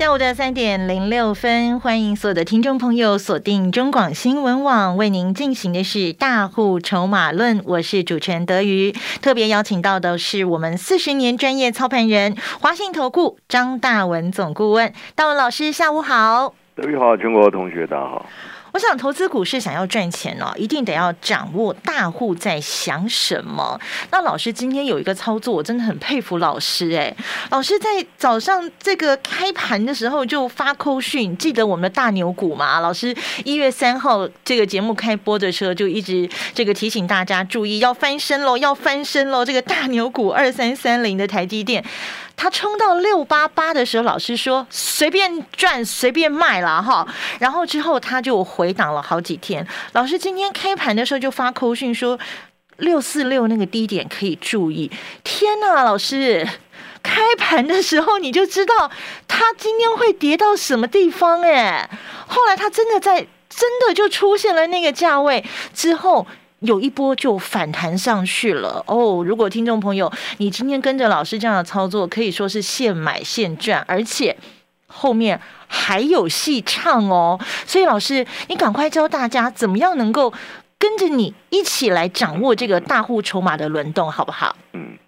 下午的三点零六分，欢迎所有的听众朋友锁定中广新闻网，为您进行的是大户筹码论。我是主持人德瑜，特别邀请到的是我们四十年专业操盘人华信投顾张大文总顾问，大文老师，下午好。德瑜好，全国同学大家好。我想投资股市想要赚钱哦，一定得要掌握大户在想什么。那老师今天有一个操作，我真的很佩服老师哎。老师在早上这个开盘的时候就发扣讯，记得我们的大牛股吗？老师一月三号这个节目开播的时候就一直这个提醒大家注意要翻身喽，要翻身喽。这个大牛股二三三零的台积电。他冲到六八八的时候，老师说随便赚随便卖了哈，然后之后他就回档了好几天。老师今天开盘的时候就发扣讯说六四六那个低点可以注意。天呐，老师开盘的时候你就知道他今天会跌到什么地方哎。后来他真的在真的就出现了那个价位之后。有一波就反弹上去了哦！如果听众朋友，你今天跟着老师这样的操作，可以说是现买现赚，而且后面还有戏唱哦。所以老师，你赶快教大家怎么样能够跟着你一起来掌握这个大户筹码的轮动，好不好？嗯，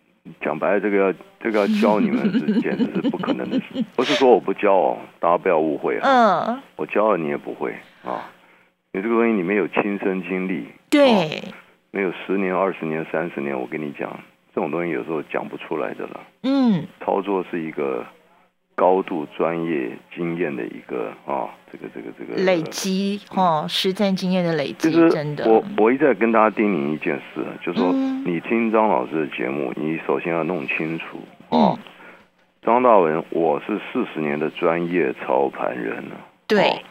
讲白了，这个要这个要教你们是简直是不可能的事。不是说我不教哦，大家不要误会啊。嗯，我教了你也不会啊。你这个东西你没有亲身经历，对，没有十年、二十年、三十年，我跟你讲，这种东西有时候讲不出来的了。嗯，操作是一个高度专业经验的一个啊，这个这个这个累积哦，实战经验的累积，真的。我我一再跟大家叮咛一件事，就说你听张老师的节目，你首先要弄清楚啊，张大文，我是四十年的专业操盘人了，对。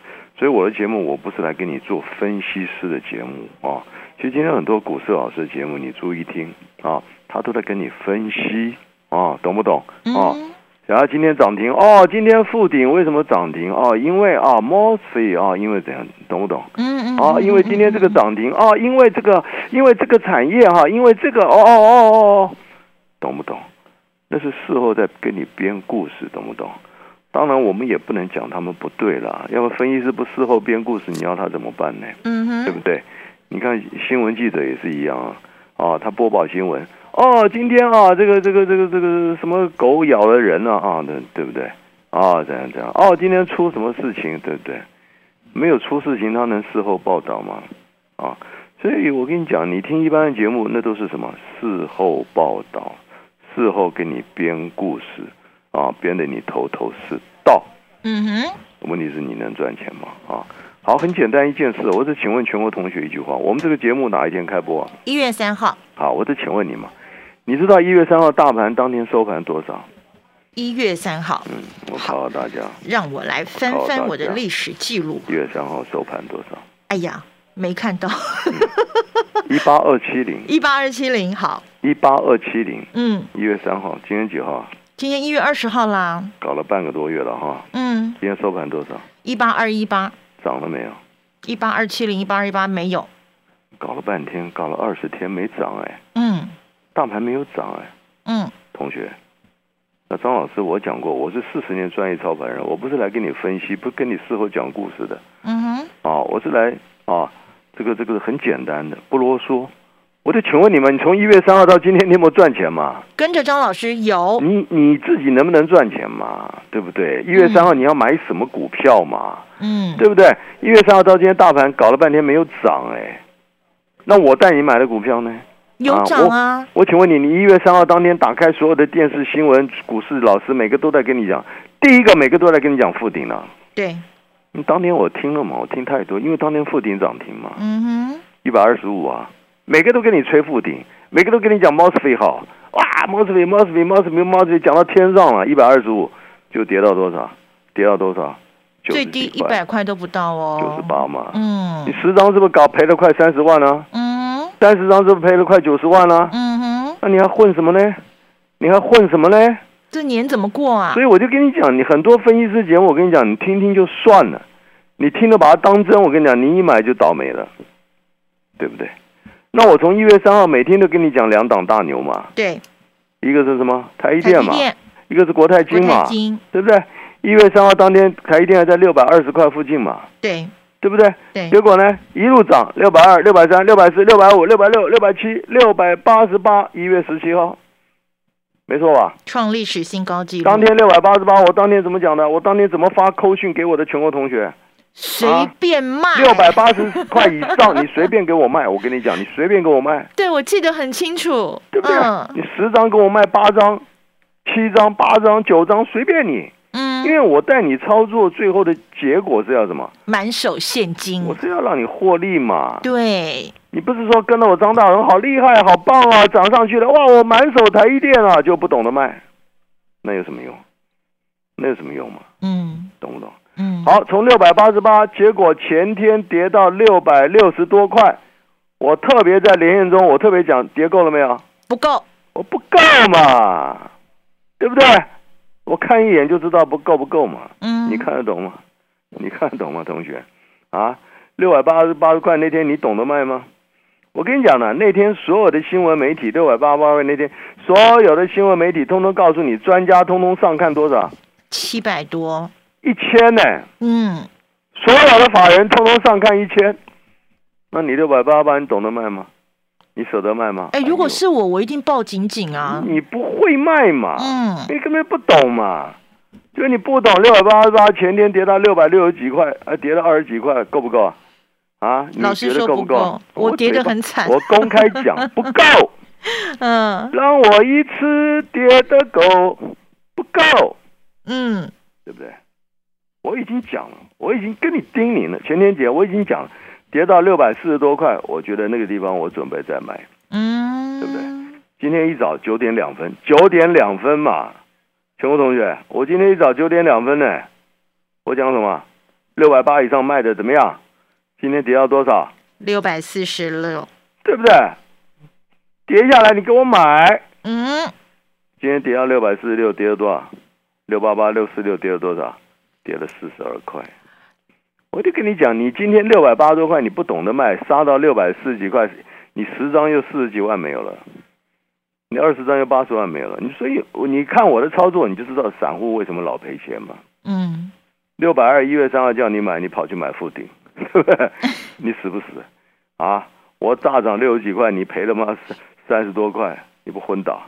所以我的节目我不是来给你做分析师的节目啊，其实今天很多股市老师的节目你注意听啊，他都在跟你分析啊，懂不懂啊？然后今天涨停哦，今天附顶为什么涨停哦？因为啊 m o s f e 啊，因为怎样，懂不懂？嗯嗯。啊，因为今天这个涨停啊，因为这个，因为这个产业哈，因为这个哦哦哦哦，懂不懂？那是事后在跟你编故事，懂不懂？当然，我们也不能讲他们不对了。要不分析师不事后编故事，你要他怎么办呢？嗯哼，对不对？你看新闻记者也是一样啊，啊，他播报新闻，哦，今天啊，这个这个这个这个什么狗咬了人了啊，对对不对？啊，这样这样，哦，今天出什么事情，对不对？没有出事情，他能事后报道吗？啊，所以我跟你讲，你听一般的节目，那都是什么事后报道，事后给你编故事。啊，编得你头头是道。嗯哼。问题是你能赚钱吗？啊，好，很简单一件事，我只请问全国同学一句话：我们这个节目哪一天开播？啊一月三号。好，我只请问你嘛，你知道一月三号大盘当天收盘多少？一月三号。嗯，我考考大家。让我来翻翻我的历史记录。一月三号收盘多少？哎呀，没看到。一八二七零。一八二七零，好。一八二七零。嗯。一月三号，今天几号？今天一月二十号啦，搞了半个多月了哈。嗯，今天收盘多少？一八二一八，涨了没有？一八二七零，一八二一八没有。搞了半天，搞了二十天没涨哎。嗯，大盘没有涨哎。嗯，同学，那张老师我讲过，我是四十年专业操盘人，我不是来跟你分析，不跟你事后讲故事的。嗯哼，啊，我是来啊，这个这个很简单的，不啰嗦。我就请问你们，你从一月三号到今天，你有没有赚钱嘛？跟着张老师有。你你自己能不能赚钱嘛？对不对？一月三号你要买什么股票嘛？嗯，对不对？一月三号到今天，大盘搞了半天没有涨，哎，那我带你买的股票呢？有涨啊！我请问你，你一月三号当天打开所有的电视新闻，股市老师每个都在跟你讲，第一个每个都在跟你讲附顶了。对。你当天我听了嘛？我听太多，因为当天附顶涨停嘛。嗯哼。一百二十五啊。每个都跟你吹负顶，每个都跟你讲 Mosfet 好，哇，Mosfet，Mosfet，Mosfet，Mosfet 讲到天上了，一百二十五就跌到多少？跌到多少？最低一百块都不到哦。九十八嘛。嗯。你十张是不是搞赔了快三十万呢？嗯。三十张是不是赔了快九十万呢？嗯哼。那你还混什么呢？你还混什么呢？这年怎么过啊所？以我就跟你讲，你很多分析师节目，我跟你讲，你听听就算了，你听了把它当真，我跟你讲，你一买就倒霉了，对不对？那我从一月三号每天都跟你讲两档大牛嘛，对，一个是什么？台积台电嘛，电、一个是国泰金嘛，金，对不对？一月三号当天，台积电还在六百二十块附近嘛，对对不对？对，结果呢，一路涨，六百二、六百三、六百四、六百五、六百六、六百七、六百八十八，一月十七号，没错吧？创历史新高纪录，当天六百八十八，我当天怎么讲的？我当天怎么发扣讯给我的全国同学？随便卖六百八十块以上，你随便给我卖。我跟你讲，你随便给我卖，对我记得很清楚，对不对？嗯你十张给我卖八张、七张、八张、九张，随便你。嗯因嗯，为我带你操作，最后的结果是要什么？满手现金我，是要让你获利嘛。对，你不是说跟着我张大人好厉害、好棒啊，涨上去了，哇，我满手台积电啊，就不懂得卖，那有什么用？那有什么用嘛？嗯懂不懂？嗯，好，从六百八十八，结果前天跌到六百六十多块。我特别在连线中，我特别讲跌够了没有？不够，我不够嘛，对不对？我看一眼就知道不够不够嘛。嗯，你看得懂吗？你看得懂吗，同学？啊，六百八十八十块那天你懂得卖吗？我跟你讲呢，那天所有的新闻媒体六百八十八块那天，所有的新闻媒体通通告诉你，专家通通上看多少？七百多，一千呢、嗯，所有的法人通通上看一千，那你六百八十八你懂得卖吗？你舍得卖吗？哎，如果是我，我一定抱紧紧啊，你不会卖嘛，嗯，你根本不懂嘛，就是你不懂六百八十八，前天跌到六百六十几块，还跌到二十几块，够不够啊？啊，你觉得够说不够够？我跌得很惨。我公开讲不够，嗯。让我一次跌得够，不够，嗯，对不对？我已经讲了，我已经跟你叮咛了，前天节我已经讲了，跌到六百四十多块，我觉得那个地方我准备再买。嗯，对不对今天一早九点两分，九点两分嘛，全国同学，我今天一早九点两分呢，我讲什么？六百八以上卖的怎么样？今天跌到多少？六百四十六，对不对？跌下来你给我买。嗯，今天跌到六百四十六，跌了多少？六八八六四六跌了多少？跌了四十二块。我就跟你讲，你今天六百八十多块，你不懂得卖，杀到六百四十几块，你十张又四十几万没有了，你二十张又八十万没有了。你所以你看我的操作，你就知道散户为什么老赔钱嘛。嗯，六百二一月三号叫你买，你跑去买附顶，对不对？你死不死？啊！我大涨六十几块，你赔了吗？三三十多块，你不昏倒，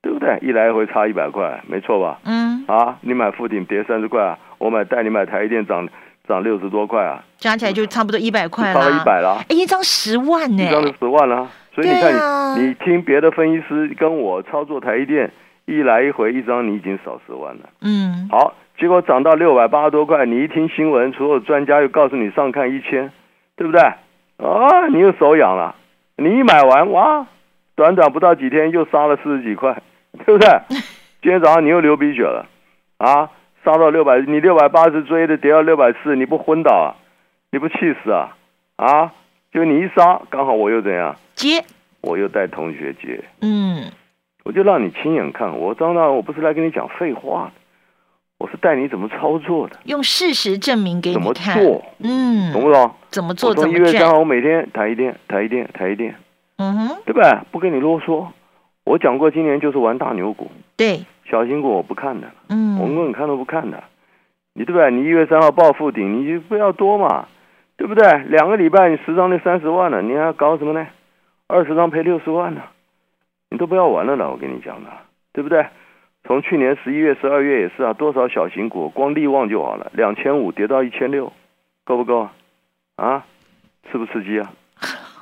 对不对？一来一回差一百块，没错吧？嗯，啊，你买附顶跌三十块啊，我买带你买台积电涨涨六十多块啊，加起来就差不多一百就块差了一，百了，哎，一张十万呢一，张就十万啦。所以你对看啊你，你听别的分析师跟我操作台积电，一来一回一张你已经少十万了。嗯，好，结果涨到六百八十多块，你一听新闻，所有专家又告诉你上看一千，对不对？啊，你又手痒了，你一买完哇，短短不到几天又杀了四十几块，对不对？今天早上你又流鼻血了，啊，杀到六百，你六百八十追的跌到六百四，你不昏倒啊？你不气死啊？啊，就你一杀，刚好我又怎样？接，我又带同学接，嗯，我就让你亲眼看。我张大，我不是来跟你讲废话的，我是带你怎么操作的，用事实证明给你怎么做，嗯，懂不懂？怎么做我从怎么赚，一月三号，我每天台一电、台一电、台一电，嗯哼，对吧？不跟你啰嗦。我讲过，今年就是玩大牛股，对，小型股我不看的，我嗯，根本看都不看的。你对不对？你一月三号报复顶，你就不要多嘛，对不对？两个礼拜你十张就三十万了，你还搞什么呢？二十张赔六十万呢，你都不要玩了啦！我跟你讲的，对不对？从去年十一月、十二月也是啊，多少小型股，光利旺就好了，两千五跌到一千六，够不够啊？啊，刺不刺激啊？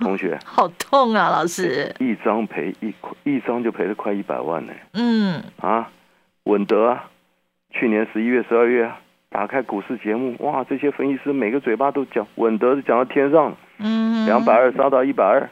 同学，好痛啊，老师，一张赔一块，一张就赔了快一百万呢！嗯，啊，稳德啊，去年十一月、十二月啊，打开股市节目，哇，这些分析师每个嘴巴都讲稳德是讲到天上，嗯，两百二杀到一百二，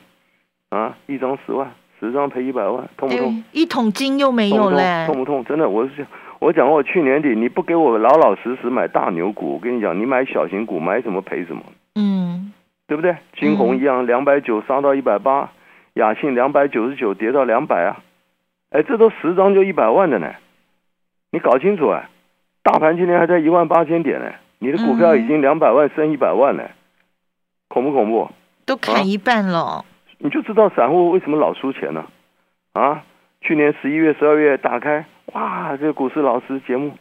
啊，一张十万，十张赔一百万，痛不痛？哎一桶金又没？有嘞，痛不痛？真的，我是讲，我讲过，去年底你不给我老老实实买大牛股，我跟你讲，你买小型股买什么赔什么，嗯，对不对？金红一样，两百九杀到一百八，雅信两百九十九跌到两百啊，哎，这都十张就一百万的呢，你搞清楚啊！大盘今天还在一万八千点呢，你的股票已经两百万升一百万了，恐不恐怖？都砍一半了，你就知道散户为什么老输钱呢？啊，去年十一月、十二月打开，哇，这个股市老师节目，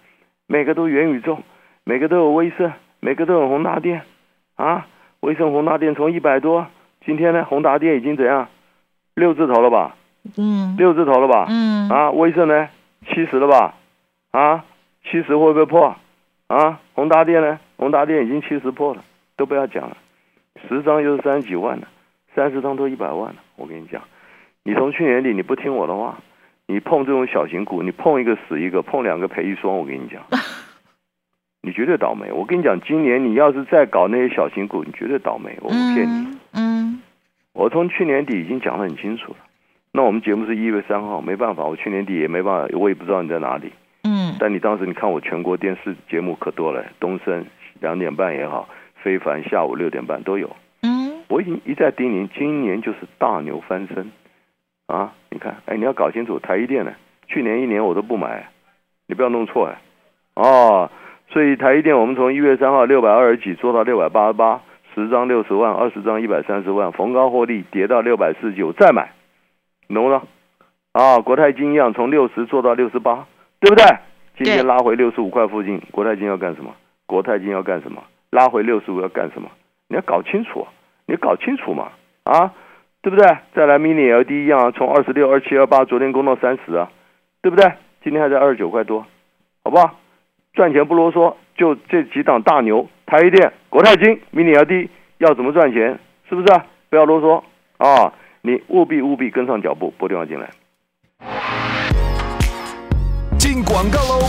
每个都元宇宙，每个都有威盛，每个都有宏达电，啊，威盛宏达电从一百多，今天呢，宏达电已经怎样？六字头了吧？嗯，六字头了吧？嗯，啊，威盛呢？七十了吧？啊，七十会不会破？啊，宏达电呢？宏达电已经七十破了，都不要讲了，十张就是三十几万了，三十张都一百万了。我跟你讲，你从去年底你不听我的话，你碰这种小型股，你碰一个死一个，碰两个赔一双。我跟你讲，你绝对倒霉。我跟你讲，今年你要是再搞那些小型股，你绝对倒霉。我不骗你。嗯，我从去年底已经讲得很清楚了。那我们节目是一月三号，没办法，我去年底也没办法，我也不知道你在哪里。嗯，但你当时你看我全国电视节目可多了，东升两点半也好，非凡下午六点半都有。嗯，我已经一再叮咛，今年就是大牛翻身啊！你看，哎，你要搞清楚台积电呢，去年一年我都不买，你不要弄错哎。哦，所以台积电我们从一月三号六百二十几做到六百八十八，十张六十万，二十张一百三十万，逢高获利，跌到六百四十九再买，懂了？啊，国泰金一样，从六十做到六十八，对不对？今天拉回六十五块附近，国泰金要干什么？国泰金要干什么？拉回六十五要干什么？你要搞清楚，你搞清楚嘛，啊，对不对？再来 mini LED 一样，从二十六、二七、二八，昨天攻到三十啊，对不对？今天还在二十九块多，好不好？赚钱不啰嗦，就这几档大牛，台积电、国泰金、mini LED 要怎么赚钱？是不是？不要啰嗦啊！你务必务必跟上脚步，拨电话进来。进广告喽！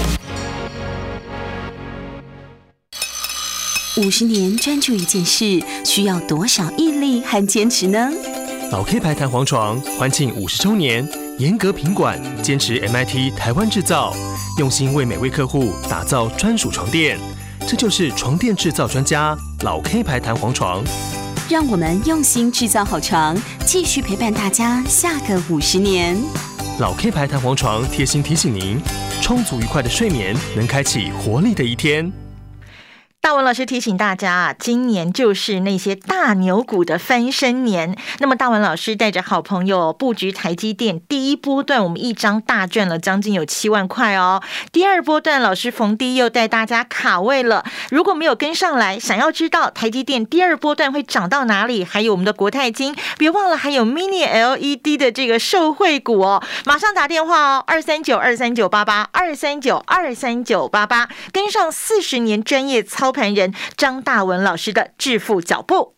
五十年专注一件事，需要多少毅力和坚持呢？老 K 牌弹簧床欢庆五十周年，严格品管，坚持 MIT 台湾制造，用心为每位客户打造专属床垫。这就是床垫制造专家老 K 牌弹簧床。让我们用心制造好床，继续陪伴大家下个五十年。老 K 牌弹簧床贴心提醒您：充足愉快的睡眠，能开启活力的一天。大文老师提醒大家啊，今年就是那些大牛股的翻身年。那么大文老师带着好朋友布局台积电第一波段，我们一张大赚了将近有七万块哦。第二波段，老师逢低又带大家卡位了。如果没有跟上来，想要知道台积电第二波段会涨到哪里，还有我们的国泰金，别忘了还有 Mini LED 的这个受惠股哦。马上打电话哦，二三九二三九八八二三九二三九八八，跟上四十年专业操。传人张大文老师的致富脚步。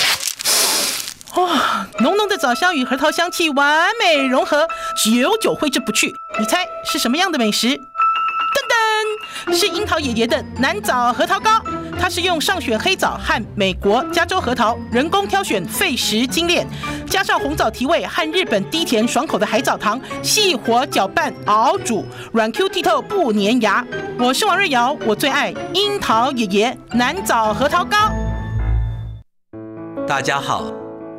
哇，浓浓的枣香与核桃香气完美融合，久久挥之不去。你猜是什么样的美食？噔噔，是樱桃爷爷的南枣核桃糕。它是用上选黑枣和美国加州核桃人工挑选费时精炼，加上红枣提味和日本低甜爽口的海藻糖，细火搅拌熬煮，软 Q 剔透不粘牙。我是王瑞瑶，我最爱樱桃爷爷南枣核桃糕。大家好。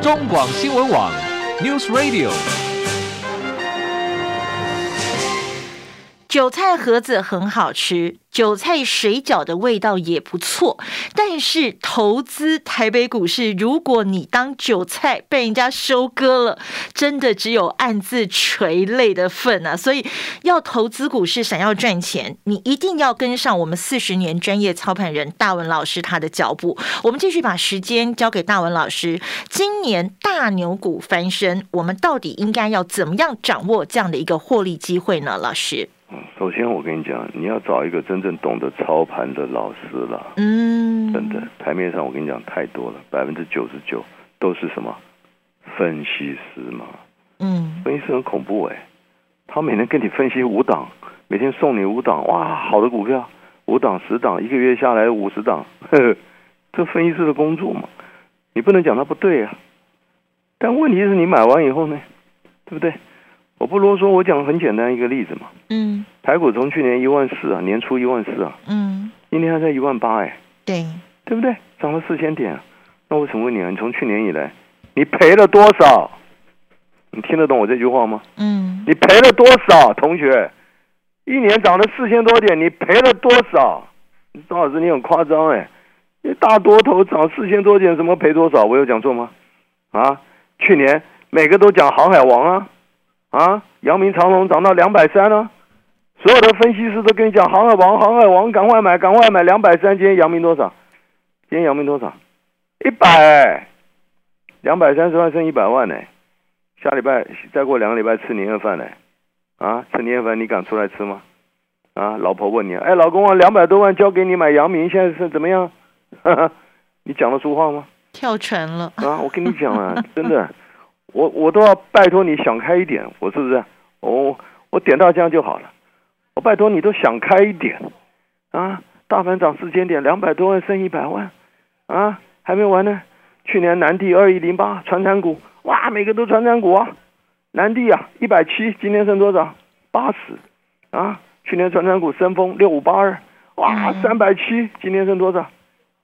中广新闻网，News Radio。韭菜盒子很好吃，韭菜水饺的味道也不错。但是投资台北股市，如果你当韭菜被人家收割了，真的只有暗自垂泪的份啊！所以要投资股市，想要赚钱，你一定要跟上我们四十年专业操盘人大文老师他的脚步。我们继续把时间交给大文老师。今年大牛股翻身，我们到底应该要怎么样掌握这样的一个获利机会呢？老师，首先我跟你讲，你要找一个真正懂得操盘的老师了。嗯，真的，台面上我跟你讲太多了，百分之九十九都是什么分析师嘛。嗯，分析师很恐怖哎，他每天跟你分析五档，每天送你五档，哇，好的股票，五档十档，一个月下来五十档，呵呵，这分析师的工作嘛，你不能讲他不对啊。但问题是你买完以后呢，对不对？我不啰嗦，我讲很简单一个例子嘛。嗯台股从去年一万四啊，年初一万四啊，嗯，今天还在一万八哎，对，对不对？涨了四千点啊。那我请问你啊，你从去年以来，你赔了多少？你听得懂我这句话吗？嗯你赔了多少，同学？一年涨了四千多点，你赔了多少？张老师，你很夸张哎！你大多头涨四千多点，怎么赔多少？我有讲错吗？啊，去年每个都讲航海王啊，啊，阳明长隆涨到两百三了，所有的分析师都跟你讲航海王，航海王，赶快买，赶快买，两百三。今天阳明多少？今天阳明多少？一百，两百三十万剩一百万呢、下礼拜再过两个礼拜吃年夜饭呢、啊，吃年夜饭你敢出来吃吗？啊，老婆问你，哎，老公啊，两百多万交给你买阳明，现在是怎么样？你讲得出话吗？跳船了。啊，我跟你讲啊，真的，我我都要拜托你想开一点，我是不是？我我点到这样就好了，我拜托你都想开一点啊！大盘涨四千点，两百多万剩一百万啊，还没完呢。去年南地二一零八传产股，哇，每个都传产股啊。南地啊，一百七，今天剩多少？八十啊。去年传产股升峰六五八二，哇，三百七，今天剩多少？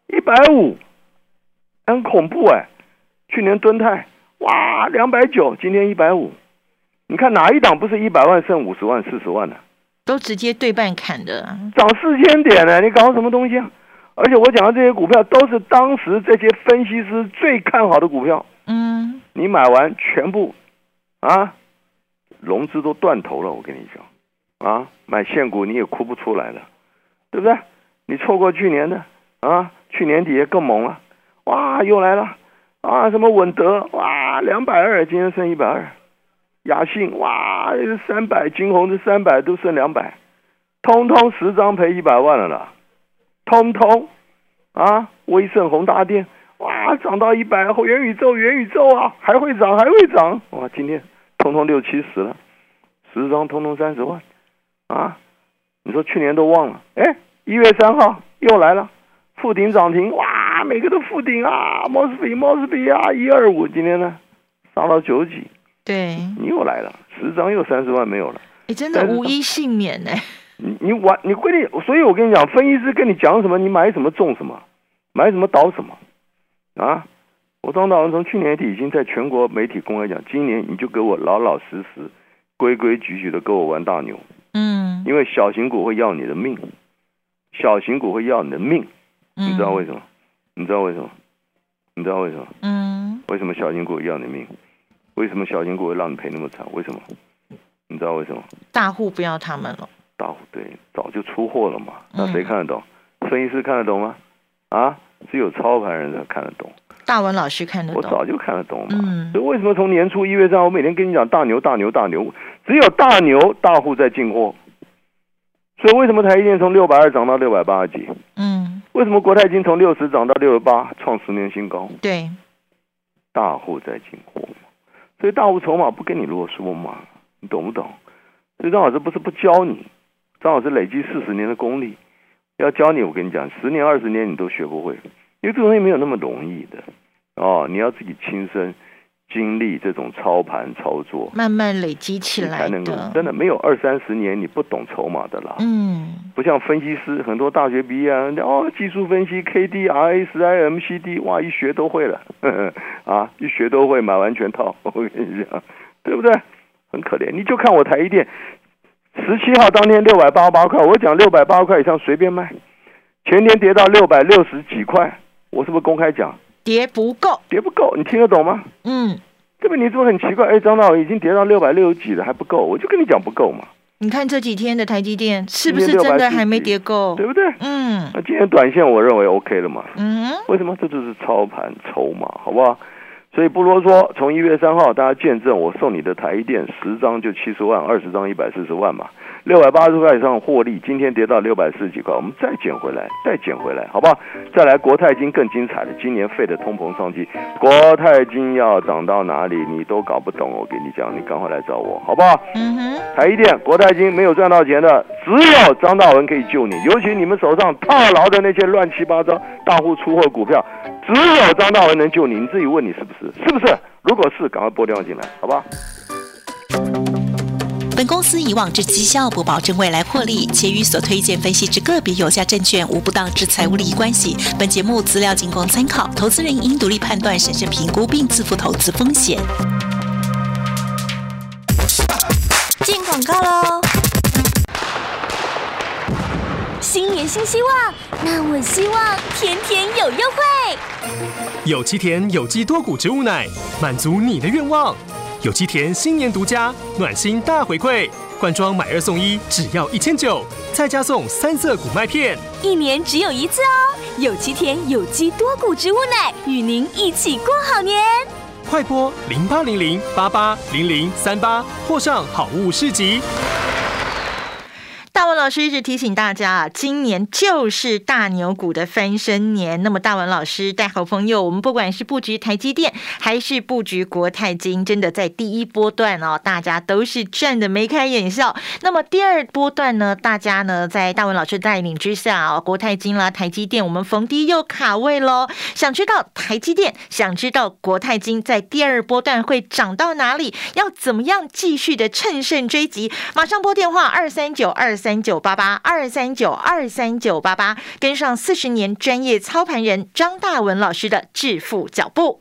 一百五。很恐怖哎！去年敦泰哇两百九，今天一百五，你看哪一档不是一百万剩五十万、四十万的？都直接对半砍的，涨四千点呢？你搞什么东西啊？而且我讲的这些股票都是当时这些分析师最看好的股票，嗯，你买完全部啊，融资都断头了。我跟你讲啊，买现股你也哭不出来了，对不对？你错过去年的啊，去年底也更猛了。哇，又来了啊！什么稳德哇，两百二，今天剩一百二。雅信哇，三百，金红是三百，都剩两百，通通十张赔一百万了啦，通通啊！威盛宏大电哇，涨到一百，元宇宙，元宇宙啊，还会涨，还会涨哇！今天通通六七十了，十张通通三十万啊！你说去年都忘了，哎，一月三号又来了，复顶涨停哇！每个都负顶啊，莫斯比莫斯比啊，一二五，今天呢杀到九几，对，你又来了，十张又三十万没有了，哎，真的无一幸免哎。你你玩你规定，所以我跟你讲，分析师跟你讲什么，你买什么中什么，买什么倒什么啊！我张大文从去年底已经在全国媒体公开讲，今年你就给我老老实实、规规矩矩的跟我玩大牛，嗯，因为小型股会要你的命，小型股会要你的命，你知道为什么？你知道为什么？你知道为什么？嗯，为什么小型股要你的命？为什么小型股会让你赔那么惨？为什么？你知道为什么？大户不要他们了。大户对，早就出货了嘛。那嗯谁看得懂？分析师看得懂吗？啊，只有操盘人才看得懂。大文老师看得懂。我早就看得懂嘛。嗯所以为什么从年初一月三号，我每天跟你讲大牛、大牛、大牛，只有大牛大户在进货。所以为什么台积电从六百二涨到六百八十几？嗯，为什么国泰金从六十涨到六十八，创十年新高？对，大户在进货嘛，所以大无筹码不跟你啰嗦嘛，你懂不懂？所以张老师不是不教你，张老师累积四十年的功力，要教你，我跟你讲，十年二十年你都学不会，因为这东西没有那么容易的哦，你要自己亲身经历这种操盘操作，慢慢累积起来才能够的。真的没有二三十年你不懂筹码的啦。嗯，不像分析师，很多大学毕业啊，哦，技术分析 K D R A 十 I M C D，哇，一学都会了，呵 呵啊，一学都会，买完全套，我跟你讲，对不对？很可怜，你就看我台一店，十七号当天六百八十八块，我讲六百八十块以上随便卖，前天跌到六百六十几块，我是不是公开讲跌不够，跌不够？你听得懂吗？嗯，这个你怎么很奇怪？哎，张大伟已经跌到六百六十几了，还不够，我就跟你讲不够嘛，你看这几天的台积电是不是今天640真的还没跌够？对不对？嗯那今天短线我认为 OK 了嘛？嗯，为什么？这就是操盘筹码，好不好？所以不啰嗦，从一月三号大家见证，我送你的台积电十张就七十万，二十张一百四十万嘛，六百八十块以上获利，今天跌到六百四十几块，我们再捡回来，再捡回来，好不好？再来国泰金更精彩的，今年费的通膨商机，国泰金要涨到哪里你都搞不懂，我跟你讲，你赶快来找我，好不好？嗯哼，台积电、国泰金没有赚到钱的，只有张大文可以救你。尤其你们手上套牢的那些乱七八糟大户出货股票，只有张大文能救你。你自己问你是不是？是不是？如果是，赶快拨电话进来，好吧？本公司以往之绩效不保证未来获利，且与所推荐分析之个别有价证券无不当之财务利益关系。本节目资料仅供参考，投资人应独立判断、审慎评估并自负投资风险。进广告喽！新年新希望，那我希望甜甜有优惠。有机田有机多谷植物奶，满足你的愿望。有机田新年独家暖心大回馈，罐装买二送一，只要一千九，再加送三色谷麦片。一年只有一次哦！有机田有机多谷植物奶，与您一起过好年。快播零八零零八八零零三八，或上好物市集。大文老师一直提醒大家啊，今年就是大牛股的翻身年。那么大文老师带好朋友，我们不管是布局台积电，还是布局国泰金，真的在第一波段哦，大家都是赚的眉开眼笑。那么第二波段呢，大家呢在大文老师带领之下哦，国泰金啦、台积电，我们逢低又卡位喽。想知道台积电，想知道国泰金在第二波段会涨到哪里，要怎么样继续的乘胜追击？马上拨电话二三九二三九八八二三九二三九八八，跟上四十年专业操盘人张大文老师的致富脚步。